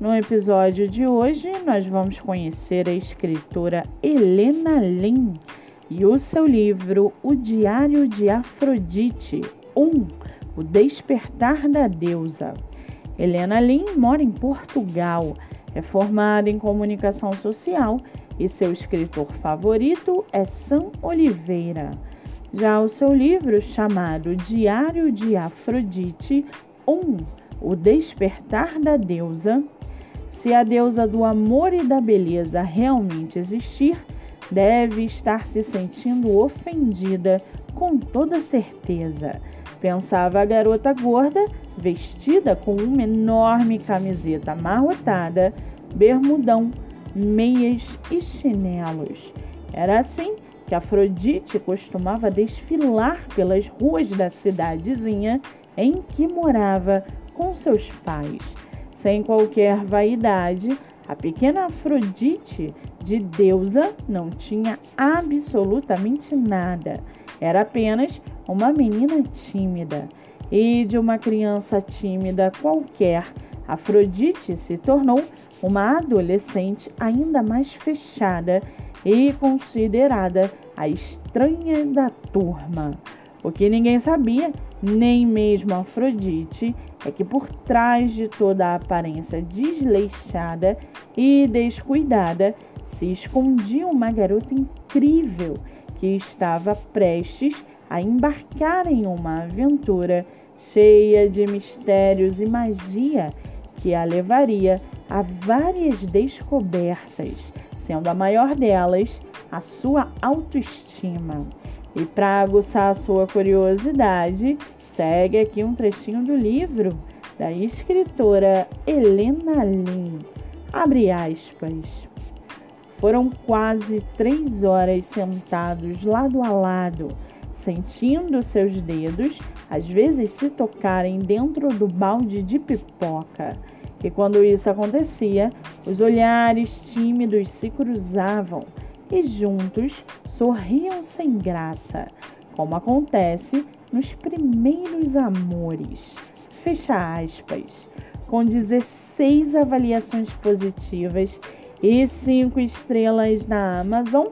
No episódio de hoje, nós vamos conhecer a escritora Helena Lin e o seu livro O Diário de Afrodite 1 O Despertar da Deusa. Helena Lin mora em Portugal, é formada em comunicação social e seu escritor favorito é Sam Oliveira. Já o seu livro, chamado Diário de Afrodite 1 O Despertar da Deusa, se a deusa do amor e da beleza realmente existir, deve estar se sentindo ofendida com toda certeza, pensava a garota gorda, vestida com uma enorme camiseta amarrotada, bermudão, meias e chinelos. Era assim que Afrodite costumava desfilar pelas ruas da cidadezinha em que morava com seus pais sem qualquer vaidade, a pequena Afrodite de deusa não tinha absolutamente nada. Era apenas uma menina tímida. E de uma criança tímida qualquer, Afrodite se tornou uma adolescente ainda mais fechada e considerada a estranha da turma. O que ninguém sabia, nem mesmo Afrodite, é que por trás de toda a aparência desleixada e descuidada se escondia uma garota incrível que estava prestes a embarcar em uma aventura cheia de mistérios e magia que a levaria a várias descobertas, sendo a maior delas a sua autoestima. E para aguçar a sua curiosidade, segue aqui um trechinho do livro da escritora Helena Lin. Abre aspas. Foram quase três horas sentados lado a lado, sentindo seus dedos às vezes se tocarem dentro do balde de pipoca. E quando isso acontecia, os olhares tímidos se cruzavam e juntos sorriam sem graça, como acontece nos primeiros amores. Fecha aspas. Com 16 avaliações positivas e 5 estrelas na Amazon,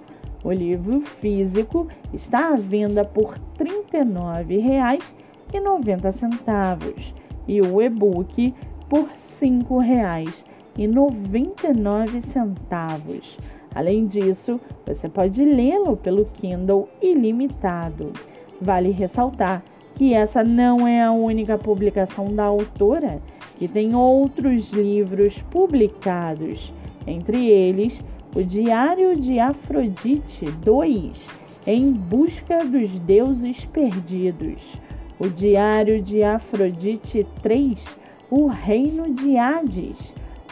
o livro físico está à venda por R$ 39,90 e o e-book por R$ 5,99. Além disso, você pode lê-lo pelo Kindle ilimitado. Vale ressaltar que essa não é a única publicação da autora, que tem outros livros publicados, entre eles o Diário de Afrodite 2, Em Busca dos Deuses Perdidos, o Diário de Afrodite 3, O Reino de Hades,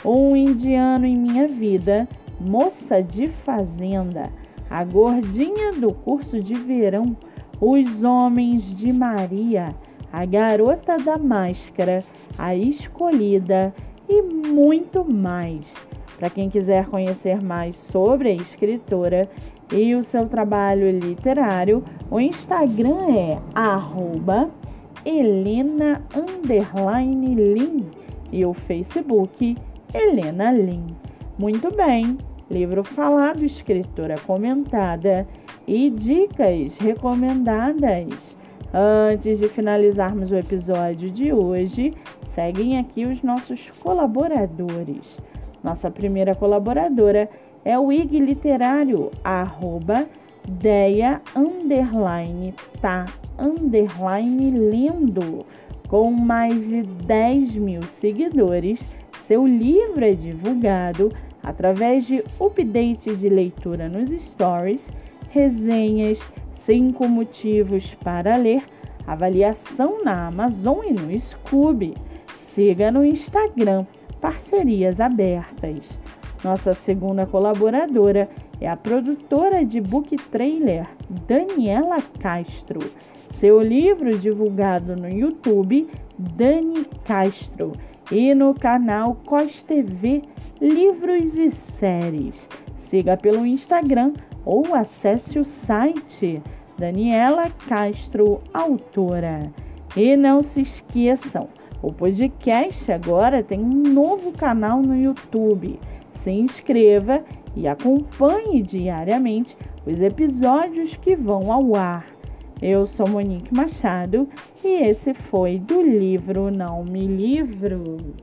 Um Indiano em Minha Vida moça de fazenda, a gordinha do curso de verão, os homens de Maria, a garota da máscara, a escolhida e muito mais. Para quem quiser conhecer mais sobre a escritora e o seu trabalho literário, o Instagram é arroba Helena Lin e o Facebook Helena Lin. Muito bem, livro falado, escritora comentada e dicas recomendadas. Antes de finalizarmos o episódio de hoje, seguem aqui os nossos colaboradores. Nossa primeira colaboradora é o IG Literário, arroba Deia underline tá underline lendo. Com mais de 10 mil seguidores, seu livro é divulgado através de update de leitura nos stories, resenhas, cinco motivos para ler, avaliação na Amazon e no Scoob. Siga no Instagram, parcerias abertas. Nossa segunda colaboradora é a produtora de book trailer Daniela Castro. Seu livro divulgado no YouTube Dani Castro e no canal COS TV Livros e Séries. Siga pelo Instagram ou acesse o site Daniela Castro Autora. E não se esqueçam, o podcast agora tem um novo canal no YouTube. Se inscreva e acompanhe diariamente os episódios que vão ao ar. Eu sou Monique Machado e esse foi do livro Não Me Livro.